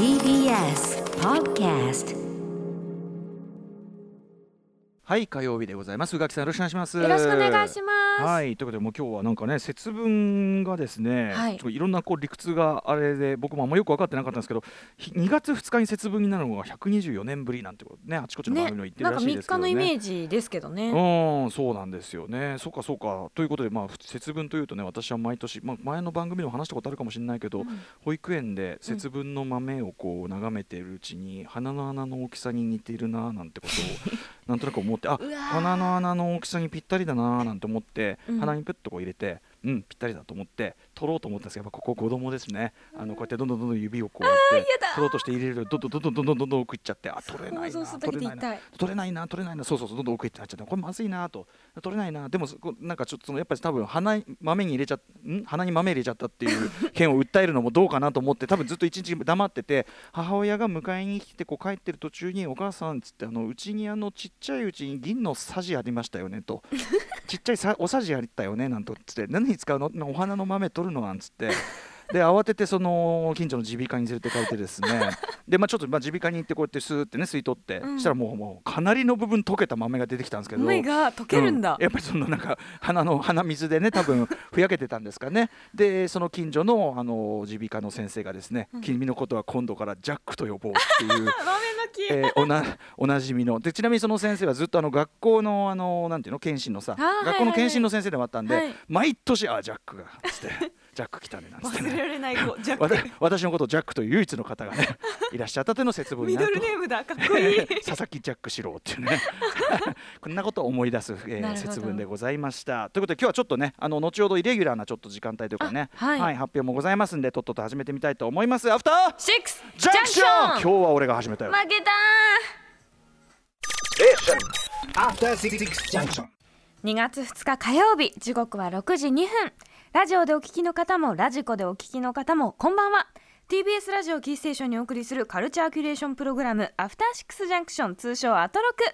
TBS Podcast はい火曜日でございます。宇垣さんよろしくお願いします。よろしくお願いします。はいということでもう今日はなんかね節分がですね、はい。ちょっといろんなこう理屈があれで僕もあんまよく分かってなかったんですけどひ2月2日に節分になるのが124年ぶりなんてことねあちこちの番ね組の言ってなんか3るらしいですけどね。日のイメージですけどね。うんそうなんですよね。そうかそうか。ということでまあ節分というとね私は毎年、まあ、前の番組でも話したことあるかもしれないけど、保育園で節分の豆をこう眺めているうちに、鼻の穴の大きさに似ているななんてことを なんとなく思ってあうわー。鼻の穴の大きさにぴったりだななんて思って、うん。鼻にプッとこう入れてうんぴったりだと思って取ろうと思ったんですけどやっぱここ子供ですねあのこうやってどんどんどんどん指をこうやって取ろうとして入れるとどんどんどんどんどんどんどん奥行っちゃってあ取れないな取れないな。取れないな取れないなそうそうそうどんどん奥行ってなっちゃってこれまずいなと取れないなでもなんかちょっとそのやっぱり多分鼻に豆に入れちゃん鼻に豆入れちゃったっていう件を訴えるのもどうかなと思って多分ずっと一日黙ってて母親が迎えに来てこう帰ってる途中にお母さんっつってあのうちにあのちっちゃいうちに銀のさじありましたよねとちっちゃいさおさじあったよねなんとつって何に使うの？お花の豆取るのなんつって。で慌ててその近所の耳鼻科に連れて帰ってですね。でまあちょっとまあ耳鼻科に行ってこうやってスーってね吸い取って、うん。そしたらもうもうかなりの部分溶けた豆が出てきたんですけど。目が溶けるんだ。う。やっぱりそのなんか鼻の鼻水でね多分ふやけてたんですかね。でその近所のあの耳鼻科の先生がですね、君のことは今度からジャックと呼ぼうっていう 豆の木。えーおなおなじみの。でちなみにその先生はずっとあの学校のあのなんていうの検診のさ学校の検診の先生でもあったんで、はい。毎年あジャックがつって。ジャック来たねなんつってね。忘れられない子。ジャック。私のことをジャックという唯一の方がね いらっしゃったというの節分にミドなると。ルネームだ。かっこいい。佐々木ジャック四郎っていうね。こんなことを思い出す、えー節分でございました。ということで今日はちょっとねあの後ほどイレギュラーなちょっと時間帯というかねあはい。発表もございますんでとっとと始めてみたいと思います。アフターシックスジャンクション。今日は俺が始めたよ。負けた After Six Junction. 2月2日火曜日時刻は6時2分ラジオでお聞きの方もラジコでお聞きの方もこんばんは。TBS ラジオキーステーションにお送りするカルチャーキュレーションプログラムアフターシックスジャンクション通称アトロク。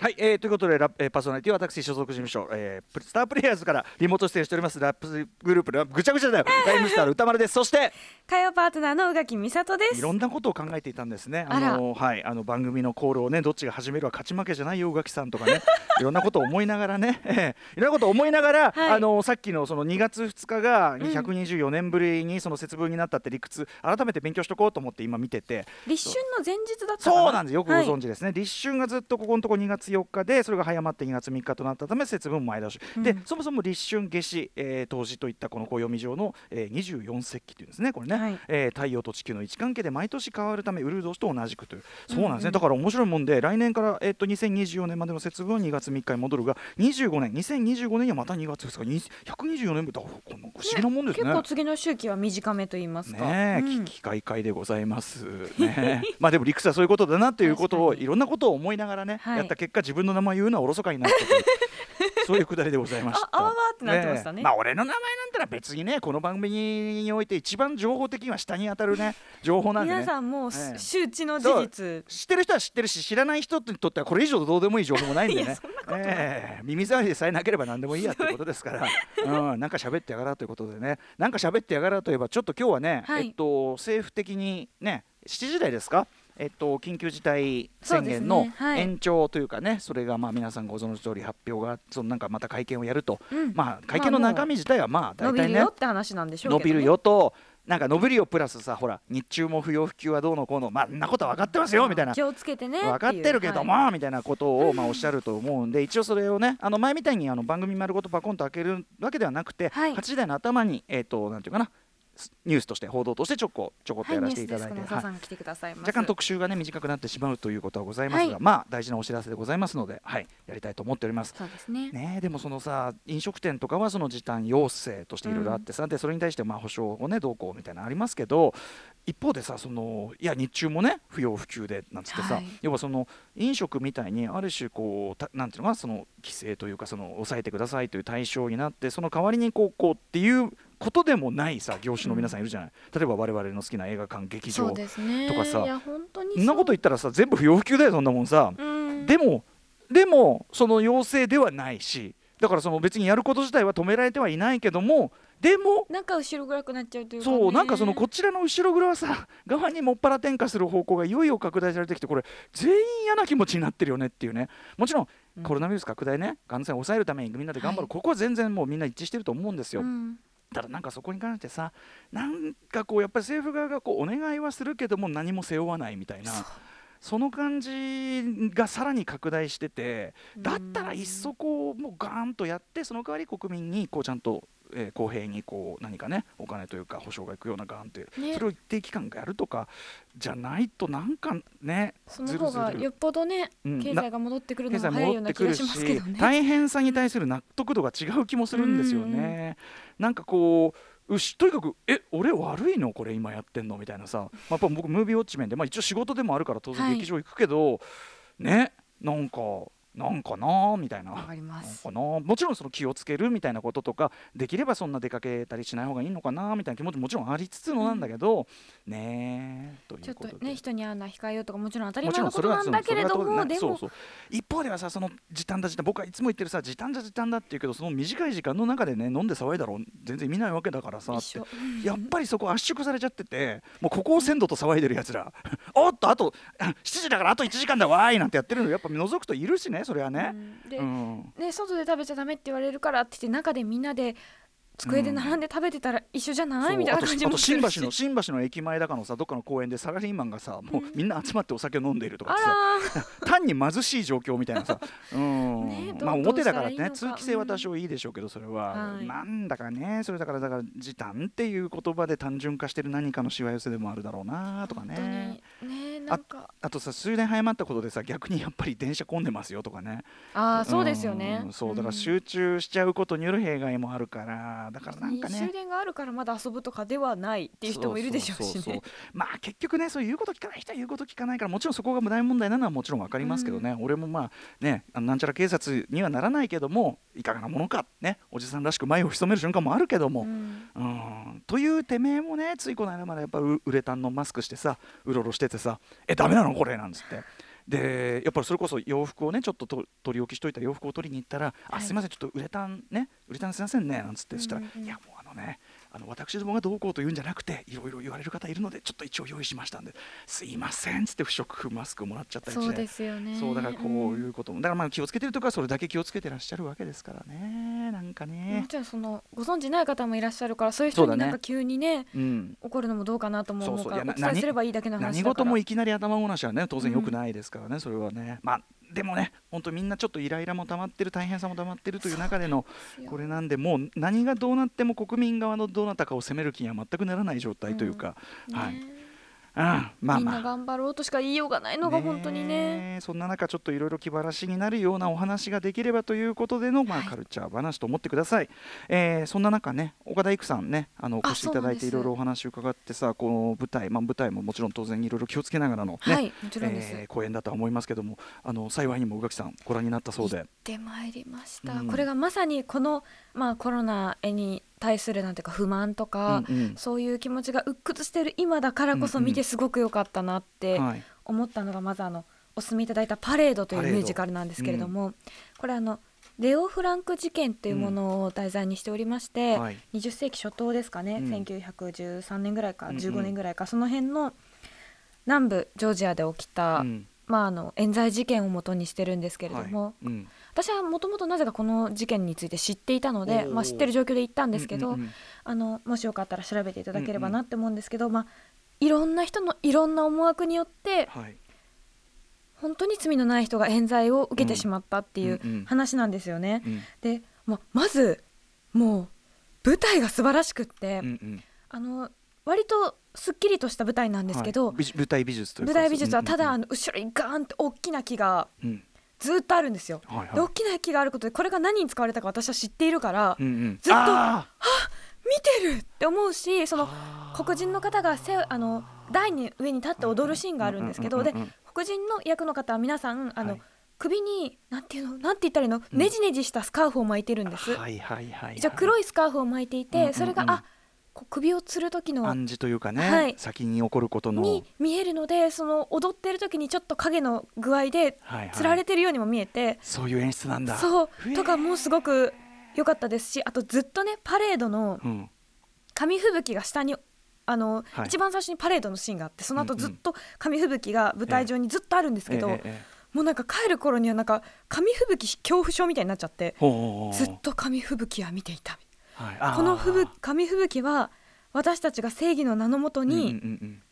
はい、えー、ということでラップ、えーパーソナリティは私所属事務所、えー、プスタープレイヤーズからリモート出演しております。ラップグループのぐちゃぐちゃだよ。ライムスターの歌丸です。そして火曜パートナーの宇垣美里です。いろんなことを考えていたんですね。あのはい、あの番組のコールをね、どっちが始めるは勝ち負けじゃないよ、宇垣さんとかね。いろんなことを思いながらね、ええ。いろんなことを思いながら、はい。あのさっきのその2月2日が124年ぶりにその節分になったって理屈、改めて勉強しとこうと思って今見てて。立春の前日だったそうなんです。よくご存知、知ですね、立春がずっとここのとこ2月4日でそれが早まって2月3日となったため節分前倒し、でそもそも立春夏至、えー、冬至といったこの暦上の、えー、24節気というんですねこれね、はい。えー太陽と地球の位置関係で毎年変わるためウルー年と同じくという。そうなんですね、だから面白いもんで来年から、えー、と2024年までの節分は2月3日に戻るが25年2025年にはまた2月2日に124年ぶりだこの不思議なもんですね。結構次の周期は短めと言いますか。ねえ、うん。危機開会でございます。ね まあでも理屈はそういうことだなということをいろんなことを思いながらね、はい。やった結果自分の名前言うのはおろそかになったという そういうくだりでございました。ああってなってましたね。えまあ俺の名前なんてのは別にねこの番組において一番情報的には下に当たるね 情報なんでね。皆さんもうええ。周知の事実。知ってる人は知ってるし知らない人にとってはこれ以上どうでもいい情報もないんでねええ。耳障りでさえなければ何でもいいやってことですから、うん、なんか喋ってやがらということでね。なんか喋ってやがらといえばちょっと今日はね、はい。えっと政府的にね7時台ですか？えっと、緊急事態宣言の延長というかね、それがまあ皆さんご存知の通り発表がそのなんかまた会見をやると、うん。まあ会見の中身自体はまあ大体ね。伸びるよって話なんでしょうけど、ね、伸びるよと。なんか伸びるよプラスさほら日中も不要不急はどうのこうのまあんなことは分かってますよみたいな。気をつけてね分かってるけども、はい。みたいなことをまあおっしゃると思うんで一応それをねあの前みたいにあの番組丸ごとパコンと開けるわけではなくて、はい。8時台の頭にえっ、となんていうかなスニュースとして報道としてちょこちょこっとはいやらせていただいて、はい若干特集がね短くなってしまうということはございますが、はいまあ大事なお知らせでございますので、はい、やりたいと思っております。そうですね。ねえでもそのさ飲食店とかはその時短要請としていろいろあってさ、でそれに対してまあ保証をねどうこうみたいなのありますけど一方でさそのいや日中もね不要不急でなんつってさ、はい。要はその飲食みたいにある種こうたなんていうのかなその規制というかその抑えてくださいという対象になってその代わりにこうこうっていうことでもないさ業種の皆さんいるじゃない、例えば我々の好きな映画館劇場とかさそんなこと言ったらさ全部不要不急だよそんなもんさ、うん。でもでもその要請ではないしだからその別にやること自体は止められてはいないけどもでもなんか後ろ暗くなっちゃうというか、ね、そうなんかそのこちらの後ろ側さ 側にもっぱら転化する方向がいよいよ拡大されてきてこれ全員嫌な気持ちになってるよねっていうね。もちろんうん。コロナウイルス拡大ね感染を抑えるためにみんなで頑張る、はい。ここは全然もうみんな一致してると思うんですよ、うんただなんかそこに関してさなんかこうやっぱり政府側がこうお願いはするけども何も背負わないみたいなその感じがさらに拡大しててだったらいっそこうもうガーンとやってその代わり国民にこうちゃんと、えー公平にこう何かねお金というか保証がいくようなガーンって、ねそれを一定期間やるとかじゃないとなんかねその方がよっぽどねうん経済が戻ってくるのが早いような気がしますけしどね。大変さに対する納得度が違う気もするんですよね。なんかこううしとにかく「え俺悪いのこれ今やってんの?」みたいなさ、まあ、やっぱ僕ムービーウォッチ面で、まあ、一応仕事でもあるから当然はい劇場行くけど、ねなんかなんかなみたいな。わかります。かなもちろんその気をつけるみたいなこととかできればそんな出かけたりしない方がいいのかなみたいな気持ちももちろんありつつのなんだけど、ねえとちょっいうことで。とね人に会うのは控えようとかもちろん当たりもちろん前のことなんだけれど。もでものそうそう。一方ではさその時短だ時短僕はいつも言ってるさ時短だ時短だって言うけどその短い時間の中でね飲んで騒いだろ全然見ないわけだからさって。やっぱりそこ圧縮されちゃっててもうここを鮮度と騒いでるやつら。おっとあとあ7時だからあと1時間だ。わーいなんてやってるの。やっぱ覗くといるしねそれはね。うんで、うんね外で食べちゃダメって言われるからって言って中でみんなで机で並んで食べてたら一緒じゃない、みたいなあとあと感じもするし。新橋の新橋の駅前だかのさどっかの公園でサラリーマンがさもうみんな集まってお酒を飲んでいるとかあってさ 単に貧しい状況みたいなさ、うん。まあ表だからねどうしたらいいのか通気性は多少いいでしょうけどそれは、はい。なんだかねそれだからだから時短っていう言葉で単純化してる何かのしわ寄せでもあるだろうなとか本ねあとさ終電早まったことでさ逆にやっぱり電車混んでますよとかね。ああそうですよね。んそう。だからん。集中しちゃうことによる弊害もあるからだからなんかね。終電があるからまだ遊ぶとかではないっていう人もいるでしょうしね まあ結局ねそういうこと聞かない人は言うこと聞かないからもちろんそこが大問題なのはもちろん分かりますけどね、俺もまあねなんちゃら警察にはならないけどもいかがなものかねおじさんらしく前を潜める瞬間もあるけども、うん。うんというてめえもねついこの間までやっぱウウレタンのマスクしてさうろうろしててさ「えダメなのこれ」なんつって。でやっぱりそれこそ洋服をねちょっとと取り置きしといた洋服を取りに行ったら「あはい。すいませんちょっとウレタンねウレタンすいませんね」なんつってそしたらいやもうあのねあの私どもがどうこうと言うんじゃなくていろいろ言われる方いるのでちょっと一応用意しましたんですいませんっつって不織布マスクをもらっちゃったりしてそうですよね。そうだからこういうことも。だからまあ気をつけてるとかそれだけ気をつけてらっしゃるわけですからね。なんかもねちろんそのご存知ない方もいらっしゃるからそういう人になんか急にねうん。怒るのもどうかなとも思うからおそう。いやな伝えすればいいだけの話だか。ら何事もいきなり頭ごなしはね当然良くないですからね、それはね。まあでもね本当みんなちょっとイライラも溜まってる大変さも溜まってるという中でのこれなんでもう何がどうなっても国民側のどなたかを責める気には全くならない状態というか、はい、ねうん、まあみんまあな頑張ろうとしか言いようがないのが本当にね。えそんな中ちょっといろいろ気晴らしになるようなお話ができればということでの、まあ、はい。カルチャー話と思ってください、えーそんな中ね岡田育さんねあのおあ越しいただいていろいろお話を伺ってさこの舞台、まあ、舞台ももちろん当然いろいろ気をつけながらの、ねはいもちろんです、えー公演だとは思いますけどもあの幸いにも宇垣さんご覧になったそうで。行ってまいりました、うん。これがまさにこの、まあ、コロナに対するなんていうか不満とか、うんうん。そういう気持ちが鬱屈してる今だからこそうんうん見てすごく良かったなってはい。思ったのがまずあのお勧めいただいた「パレード」というミュージカルなんですけれども、これあのレオ・フランク事件というものを題材にしておりまして、はい。20世紀初頭ですかね、うん。1913年ぐらいかうんうん。15年ぐらいか、その辺の南部ジョージアで起きた、うん。まあ、あの冤罪事件をもとにしてるんですけれども、はい。うん私はもともとなぜかこの事件について知っていたので、まあ、知ってる状況で行ったんですけど、うんうんうん。あのもしよかったら調べていただければなって思うんですけど、まあ、いろんな人のいろんな思惑によってはい。本当に罪のない人が冤罪を受けてしまったっていううんうん。話なんですよね。うんで、ままずもう舞台が素晴らしくって、うんうん。あの割とすっきりとした舞台なんですけど、はい。美舞台美術というか。舞台美術はただ、うんあの後ろにガーンって大きな木がうんうんずっとあるんですよ。はいはい。で大きな木があることでこれが何に使われたか私は知っているから、うんうん。ずっとあ見てるって思うしそのー。黒人の方がせあの台に上に立って踊るシーンがあるんですけどでうんうんうんうん。黒人の役の方は皆さんあの、はい。首になんていうのなんて言ったらいいの、ねじねじしたスカーフを巻いてるんです。はいはいはいはい。じゃあ黒いスカーフを巻いていて、うんうんうん。それがあこう首をつる時の暗示というかね、はい。先に起こることの。に見えるのでその踊ってる時にちょっと影の具合ではいはい。つられてるようにも見えて、そういう演出なんだ。そう。とかもすごく良かったですしあとずっとねパレードのうん。紙吹雪が下にあの、はい。一番最初にパレードのシーンがあってその後ずっと紙吹雪が舞台上にずっとあるんですけど、ええええもうなんか帰る頃にはなんか紙吹雪恐怖症みたいになっちゃってずっと紙吹雪は見ていたはい。この吹雪紙吹雪は私たちが正義の名のもとうんうんにうん。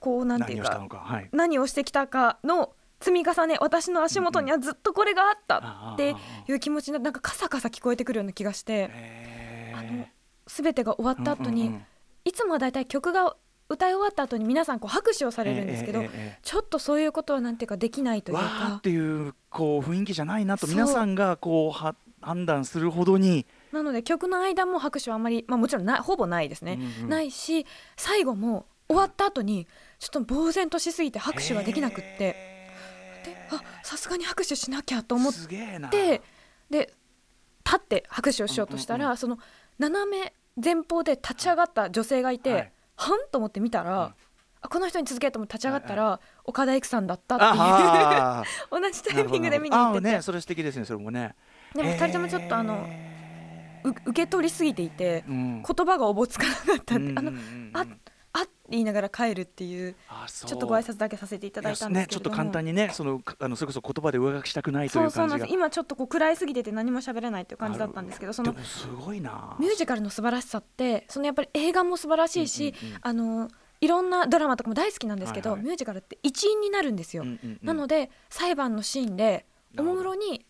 こうなんていうか何をか。はい。何をしてきたかの積み重ね私の足元にはずっとこれがあったっていう気持ちにななんかカサカサ聞こえてくるような気がして。へあのー全てが終わった後に、うんうんうん。いつもはだいたい曲が歌い終わった後に皆さんこう拍手をされるんですけど、えええええちょっとそういうことはなんていうかできないというえわーっかていうこう雰囲気じゃないなと皆さんがこうは判断するほどになので曲の間も拍手はあまり、まあ、もちろんないほぼないですね、うんうん。ないし最後も終わった後にちょっと呆然としすぎて拍手ができなくって。であさすがに拍手しなきゃと思っすげえな。てで立って拍手をしようとしたら、うんうんその斜め前方で立ち上がった女性がいて、はい。はんと思って見たら、うん。あこの人に続けと思って立ち上がったら、岡田育さんだったっていう 同じタイミングで見に行ってて、ねそれ素敵ですねそれもね。でも2人ともちょっとあの、う受け取りすぎていて、うん。言葉がおぼつかなかった。って、あのうんうんうん。ああって言いながら帰るっていうちょっとご挨拶だけさせていただいたんですねちょっと簡単にねそのかあのそれこそ言葉で上書きしたくないとそいうう感じがそうなんです今ちょっとこう暗いすぎてて何も喋れないっていう感じだったんですけどそのでもすごいな。ミュージカルの素晴らしさってそのやっぱり映画も素晴らしいし、うんうんうん。あのいろんなドラマとかも大好きなんですけど、はいはい。ミュージカルって一員になるんですよ、うんうんうん。なので裁判のシーンでおもむろに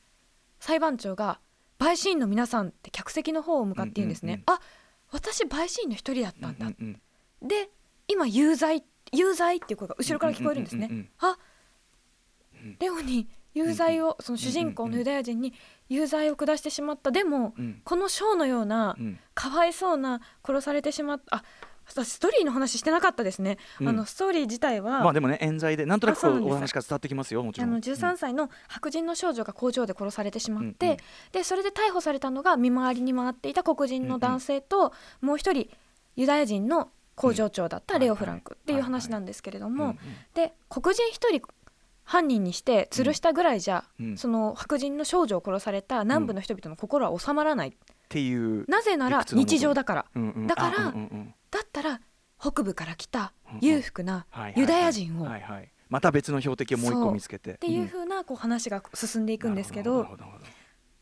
裁判長が「陪審員の皆さん」って客席の方を向かって言うんですね、うんあ私陪審員の一人だったんだ、うんうんうんで今有罪有罪っていう声が後ろから聞こえるんですね、うんうんうんあうん。レオに有罪を、その主人公のユダヤ人に有罪を下してしまった。でも、うん。このショーのようなうん。かわいそうな殺されてしまった。あ私ストーリーの話してなかったですね、うん。あのストーリー自体は、まあでもね冤罪でなんとなくお話から伝わってきますよもちろん。あの13歳の白人の少女が工場で殺されてしまって、うんうん。でそれで逮捕されたのが見回りに回っていた黒人の男性と、もう一人ユダヤ人の工場長だったレオ・フランクっていう話なんですけれども、で黒人一人犯人にして吊るしたぐらいじゃ、うん。その白人の少女を殺された南部の人々の心は収まらない、っていうなぜなら日常だから、うんうん。だからあうんうんうん。だったら北部から来たうんうん。裕福なユダヤ人をっはいはい。また別の標的をもう一個見つけて。っていう風なこう話が進んでいくんですけど、なるほ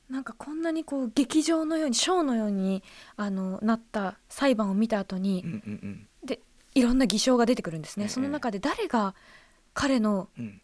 なんかこんなにこう劇場のようにショーのようにあのなった裁判を見た後にうんうんでいろんな偽証が出てくるんですね、ええ。その中で誰が彼のうんうん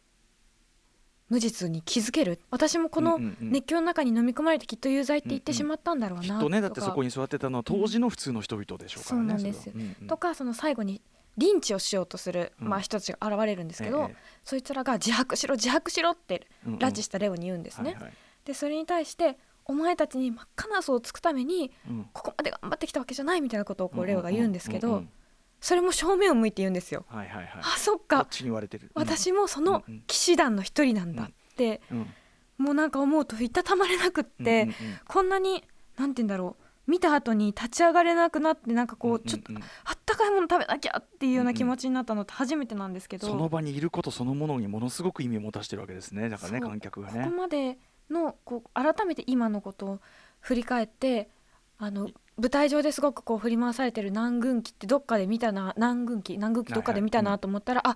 無実に気づける。私もこのうんうんうん。熱狂の中に飲み込まれてきっと有罪って言ってしまったんだろうなきっとねだってかそこに座ってたのは当時の普通の人々でしょうからねそうなんです。うんうん。とかその最後にリンチをしようとする、うん。まあ、人たちが現れるんですけど、ええそいつらが自白しろ自白しろってうんうん。拉致したレオに言うんですね。はいはい。でそれに対してお前たちに真っ赤な嘘をつくためにうん。ここまで頑張ってきたわけじゃないみたいなことをこうレオが言うんですけどうんうんそれも正面を向いて言うんですよ。はいはいはい。あそっこっかちに言われてる。うん。私もその騎士団の一人なんだってうん。もうなんか思うといたたまれなくっうんてこんなになんて言うんだろう見た後に立ち上がれなくなってなんかこうちょっとうんあったかいもの食べなきゃっていうような気持ちになったのって初めてなんですけど。その場にいることそのものにものすごく意味を持たせてるわけですね。だからね観客がここねまでのこう改めて今のことを振り返ってあの舞台上ですごくこう振り回されてる南軍機ってどっかで見たな南軍機南軍機どっかで見たはいはいなと思ったら、あ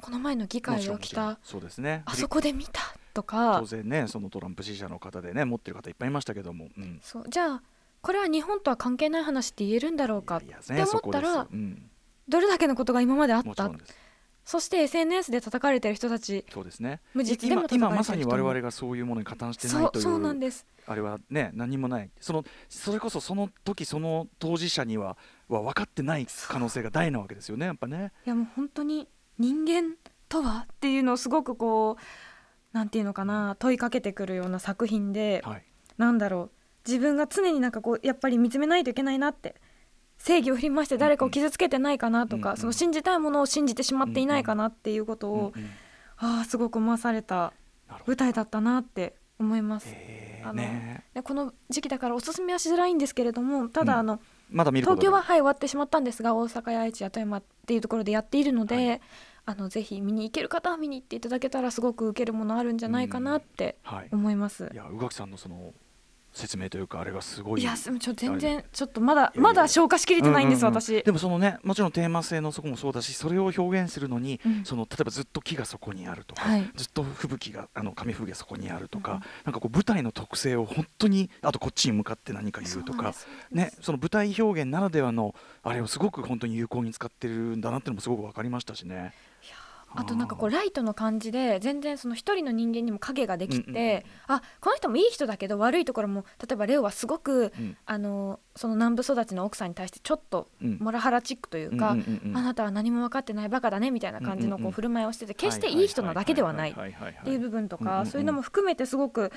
この前の議会もちろんで起きた。そうですね。あそこで見たとか。当然ねそのトランプ支持者の方でね持ってる方いっぱいいましたけども、うん、そう。じゃあこれは日本とは関係ない話って言えるんだろうかって思ったらうん、どれだけのことが今まであった？そして SNS で叩かれてる人たちそうですね。無実でも今まさに我々がそういうものに加担してなそいうといそうなんうです。あれはね何もない。そのそれこそその時その当事者にはは分かってない可能性が大なわけですよねやっぱね。いやもう本当に人間とはっていうのをすごくこうなんていうのかな問いかけてくるような作品で、はい。なんだろう。自分が常になんかこうやっぱり見つめないといけないなって正義を振り回して誰かを傷つけてないかなとか、うんうん。その信じたいものを信じてしまっていないかなっていうことを、うんうんああすごく思わされた舞台だったなって思います。へあのーね。でこの時期だからおすすめはしづらいんですけれどもただうんあの、まだ見ることが東京ははい終わってしまったんですが大阪や愛知や富山っていうところでやっているので、はい。あのぜひ見に行ける方は見に行っていただけたらすごく受けるものあるんじゃないかなってはい。思います。いや宇垣さんのその説明というかあれがすごい。いやすちょ全然ちょっとまだまだ消化しきれてないんです、うんうんうん。私。でもそのねもちろんテーマ性のそこもそうだしそれを表現するのに、うん。その例えばずっと木がそこにあるとか、はい。ずっと吹雪があの紙吹雪がそこにあるとか、うん。なんかこう舞台の特性を本当にあとこっちに向かって何か言うとかねその舞台表現ならではのあれをすごく本当に有効に使ってるんだなっていうのもすごく分かりましたしね。あとなんかこうライトの感じで全然その一人の人間にも影ができて、うんうんうん。あこの人もいい人だけど悪いところも例えばレオはすごく、うん。あのその南部育ちの奥さんに対してちょっとうん。モラハラチックというか、うんうんうんうん。あなたは何も分かってないバカだねみたいな感じのうんうんうこうん。振る舞いをしてて決していい人なだけではないっていう部分とうんうんうんかそういうのも含めてすごく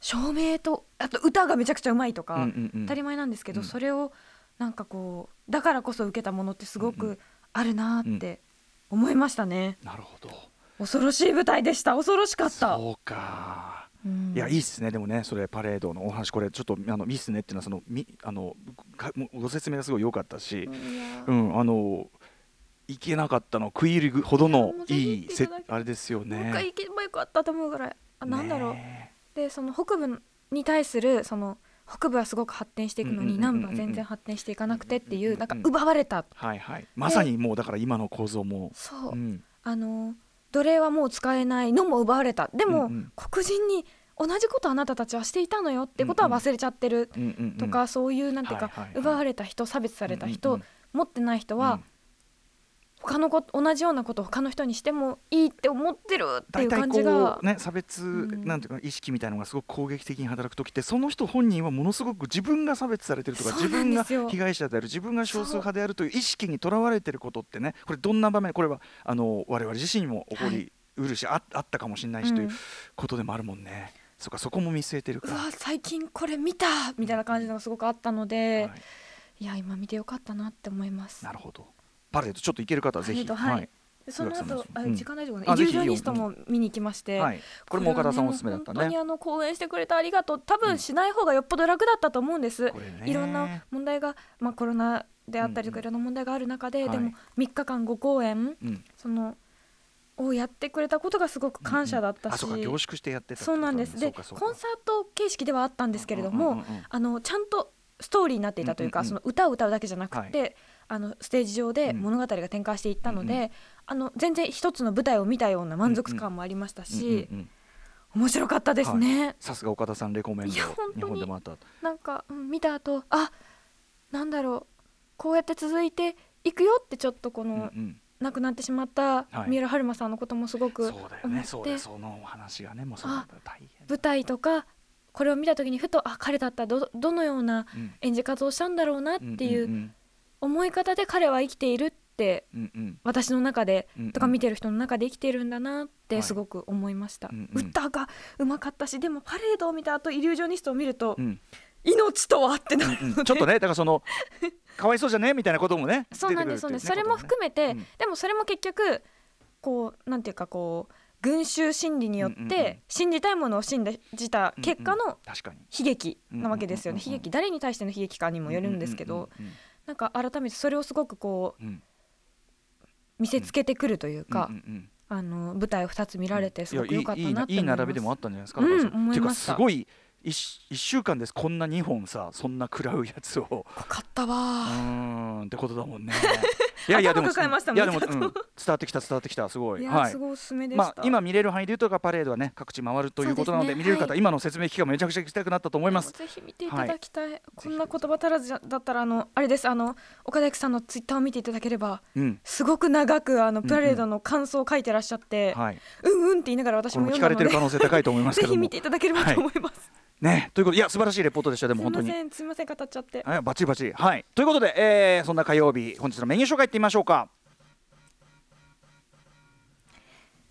照明とあと歌がめちゃくちゃうまいとかうんうんうん。当たり前なんですけどうん。それをなんかこうだからこそ受けたものってすごうんうくあるなって思いましたね。なるほど。恐ろしい舞台でした。恐ろしかった。そうか。うん。いやいいっすね。でもねそれパレードのお話これちょっとあのいいっすねっていうのはそのみあのかもうご説明がすごい良かったし、いやうん、あのいけなかったの食い入るほどのいいいせあれですよもう一ね。回行けばよかったと思うぐらい。あなんだろう、ねでその北部に対するその北部はすごく発展していくのに南部は全然発展していかなくてっていうなんか奪われた。はいはい。まさにもうだから今の構造も、そう、うん、あの奴隷はもう使えないのも奪われた。でも、うんうん。黒人に同じことあなたたちはしていたのよってことは忘れちゃってるうんうんうん。とか、そういうなんていうか、はいはいはい。奪われた人差別された人、持ってない人は、他のこ同じようなことを他の人にしてもいいって思ってるっていう感じがこうね差別、んなんていうか意識みたいなのがすごく攻撃的に働く時ってその人本人はものすごく自分が差別されてるとか自分が被害者である自分が少数派であるという意識にとらわれてることってねこれどんな場面これはあの我々自身にも起こりうるし、ああったかもしれないしといううんことでもあるもんね。そうかそこも見据えてるか。うわ最近これ見たみたいな感じのがすごくあったので、はいい、や今見てよかったなって思いますなるほど。パレードちょっと行ける方はぜひ。はい。でその後あ時間大丈夫かなイリュージョニストも見に行きまして、はい。これも岡田さんおすすめだったね。本当にあの講演してくれてありがとう。多分しない方がよっぽど楽だったと思うんです、いろんな問題が、まあ、コロナであったりとかうん。いろんな問題がある中で、はい。でも3日間5公演うん。そのをやってくれたことがすごく感謝だったし、あそうか凝縮してやってそうなんです。でコンサート形式ではあったんですけれども、うんうんうんうんあのちゃんとストーリーになっていたというか、うんうんうん。その歌を歌うだけじゃなくて、あのステージ上でうん。物語が展開していったので、うんうあの全然一つの舞台を見たような満足感もありましたし、うんうんうん面白かったですね。さすが岡田さんレコメンドいや本当に日本でもあった。なんか、うん見た後あなんだろうこうやって続いていくよってちょっとこの、うんうん。亡くなってしまったはい。三浦春馬さんのこともすごくそうだよ思って、ね。そうだよそのお話がねもうそう大変舞台とかこれを見た時にふとあ彼だった。らどどのようなうん。演じ方をしたんだろうなっていんうん思い方で彼は生きているってうんうん。私の中でうんうん。とか見てる人の中で生きているんだなっはい。てすごく思いました、うんうん。歌がうまかったしでもパレードを見た後イリュージョニストを見ると、うん。命とはってなるうんちょっとねだからその かわいそうじゃねみたいなこともねそうなんですそうなんです。それも含めて、うん。でもそれも結局こうなんていうかこう群衆心理によっうんうんうん。て信じたいものを信じた結果の悲劇なわけですよね。うんうんうんうん。悲劇誰に対しての悲劇かにもよるんですけどうんうんなんか改めてそれをすごくこううん。うん見せつけてくるというかうんうんうんあの舞台を2つ見られてすごく良かったなって思いい並びでもあったんじゃないですか。うんっていうかすごい一一週間ですこんな二本さそんな食らうやつを。濃かったうわーんってことだもんね。いやいやでも頭抱えましたいやでも、うん、伝わってきた伝わってきたすごい。いやはいす。ごいおすすめでしたまあ今見れる範囲でいうとかパレードはね各地回るということなのでね見れる方、はい今の説明聞きがめちゃくちゃ聞きたくなったと思います。ぜひ見ていただきたい、こんな言葉足らずだったらあのあれですあの岡田育さんのツイッターを見ていただければうん。すごく長くあのうんパレードの感想を書いてらっしゃって、はい。うんうんって言いながら私も読んだのでかれてる可能性高いと思いますけぜひ。見ていただければと思います、ねということでいや素晴らしいレポートでしたでも本当に。ませんすいません語っちゃってはい、バッチリバッチリ。はい。ということで、えー、そんな火曜日、本日のメニュー紹介いってみましょうか。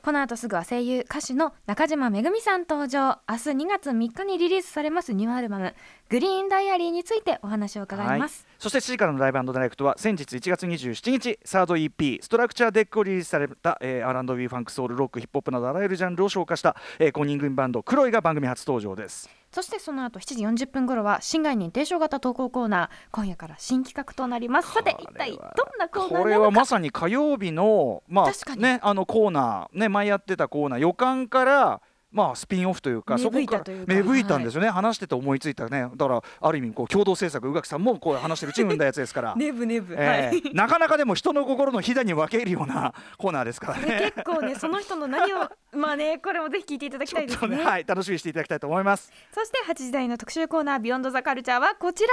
この後すぐは声優歌手の中島めぐみさん登場明日2月3日にリリースされますニューアルバム「グリーンダイアリー」についてお話を伺います、そして7時からのライブダイレクトは先日1月27日サード EP「ストラクチャーデック」をリリースされた、えー、R&B ファンクソウルロックヒップホップなどあらゆるジャンルを消化した、えー、5人組バンド Kroi が番組初登場ですそしてその後7時40分頃は新概念提唱型投稿コーナー今夜から新企画となります。さて一体どんなコーナーこれなのか？はまさに火曜日のまあねあのコーナーね前やってたコーナー予感からまあスピンオフというかそこから芽吹いたんですよね、話してて思いついたね。だからある意味こう共同制作宇垣さんもこう話してるうちに生んだやつですから。ネブネブ、えはい。ー なかなかでも人の心のひだに分けるような コーナーですからでね。結構ねその人の何をまあねこれもぜひ聞いていただきたいですね。ね、はい、楽しみにしていただきたいと思います。そして8時台の特集コーナービヨンドザカルチャーはこちら。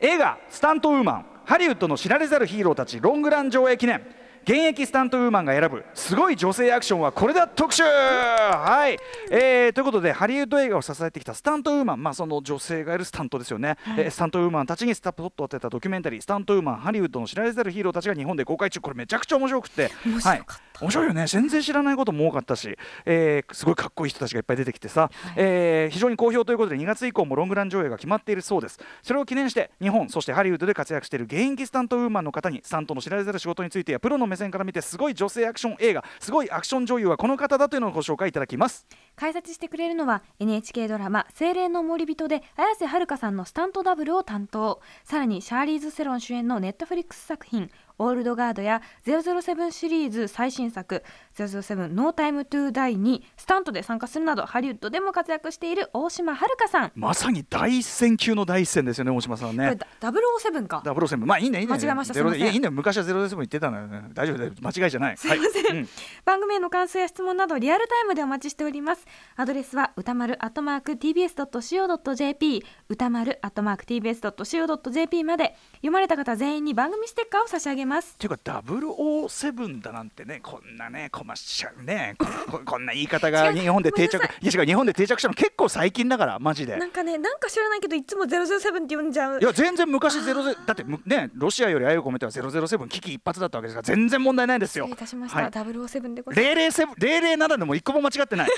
映画「スタントウーマン」ハリウッドの知られざるヒーローたちロングラン上映記念現役スタントウーマンが選ぶすごい女性アクションはこれだ特集。はい、えーということでハリウッド映画を支えてきたスタントウーマン。まあその女性がやるスタントですよね、えースタントウーマンたちにスタップを当てたドキュメンタリー「スタントウーマンハリウッドの知られざるヒーローたち」が日本で公開中。これめちゃくちゃ面白くて。面白かった。はい、面白いよね。全然知らないことも多かったし、えーすごいかっこいい人たちがいっぱい出てきてさ、えー非常に好評ということで2月以降もロングラン上映が決まっているそうです。それを記念して日本そしてハリウッドで活躍している現役スタントウーマンの方にスタントの知られざる仕事についてやプロの目線から見てすごい女性アクション映画すごいアクション女優はこの方だというのをご紹介いただきます。解説してくれるのは NHK ドラマ「精霊の守り人」で綾瀬はるかさんのスタントダブルを担当。さらにシャーリーズ・セロン主演のネットフリックス作品「オールドガード」や007シリーズ最新作「007 No Time To Die」にスタントで参加するなどハリウッドでも活躍している大島遥さん、まさに第一線級の第一線ですよね大島さんはね。これダ007か。ダブルセブン。まあいいねいいね。間違えましたいません。いやいいね。昔はゼロセブン言ってたのよね。大丈夫だよ間違いじゃない。すいません、はい。うん。番組への感想や質問などリアルタイムでお待ちしております。アドレスは歌丸アットマーク tbs.co.jp 歌丸アットマーク tbs.co.jp まで。読まれた方全員に番組ステッカーを差し上げますっていうか007だなんてねこんなねコマーシャルねここ こんな言い方が日本で定着。い。や違う日本で定着したの結構最近だからマジで。なんかねなんか知らないけどいつも007って呼んじゃう。いや全然昔ゼロゼだってむねロシアより愛を込めては007危機一髪だったわけですから全然問題ないですよ。失礼いたしました、はい。007でございます。007 007でも一個も間違ってない。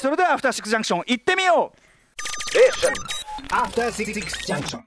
それではアフターシックスジャンクション行ってみよう。After Six Junction.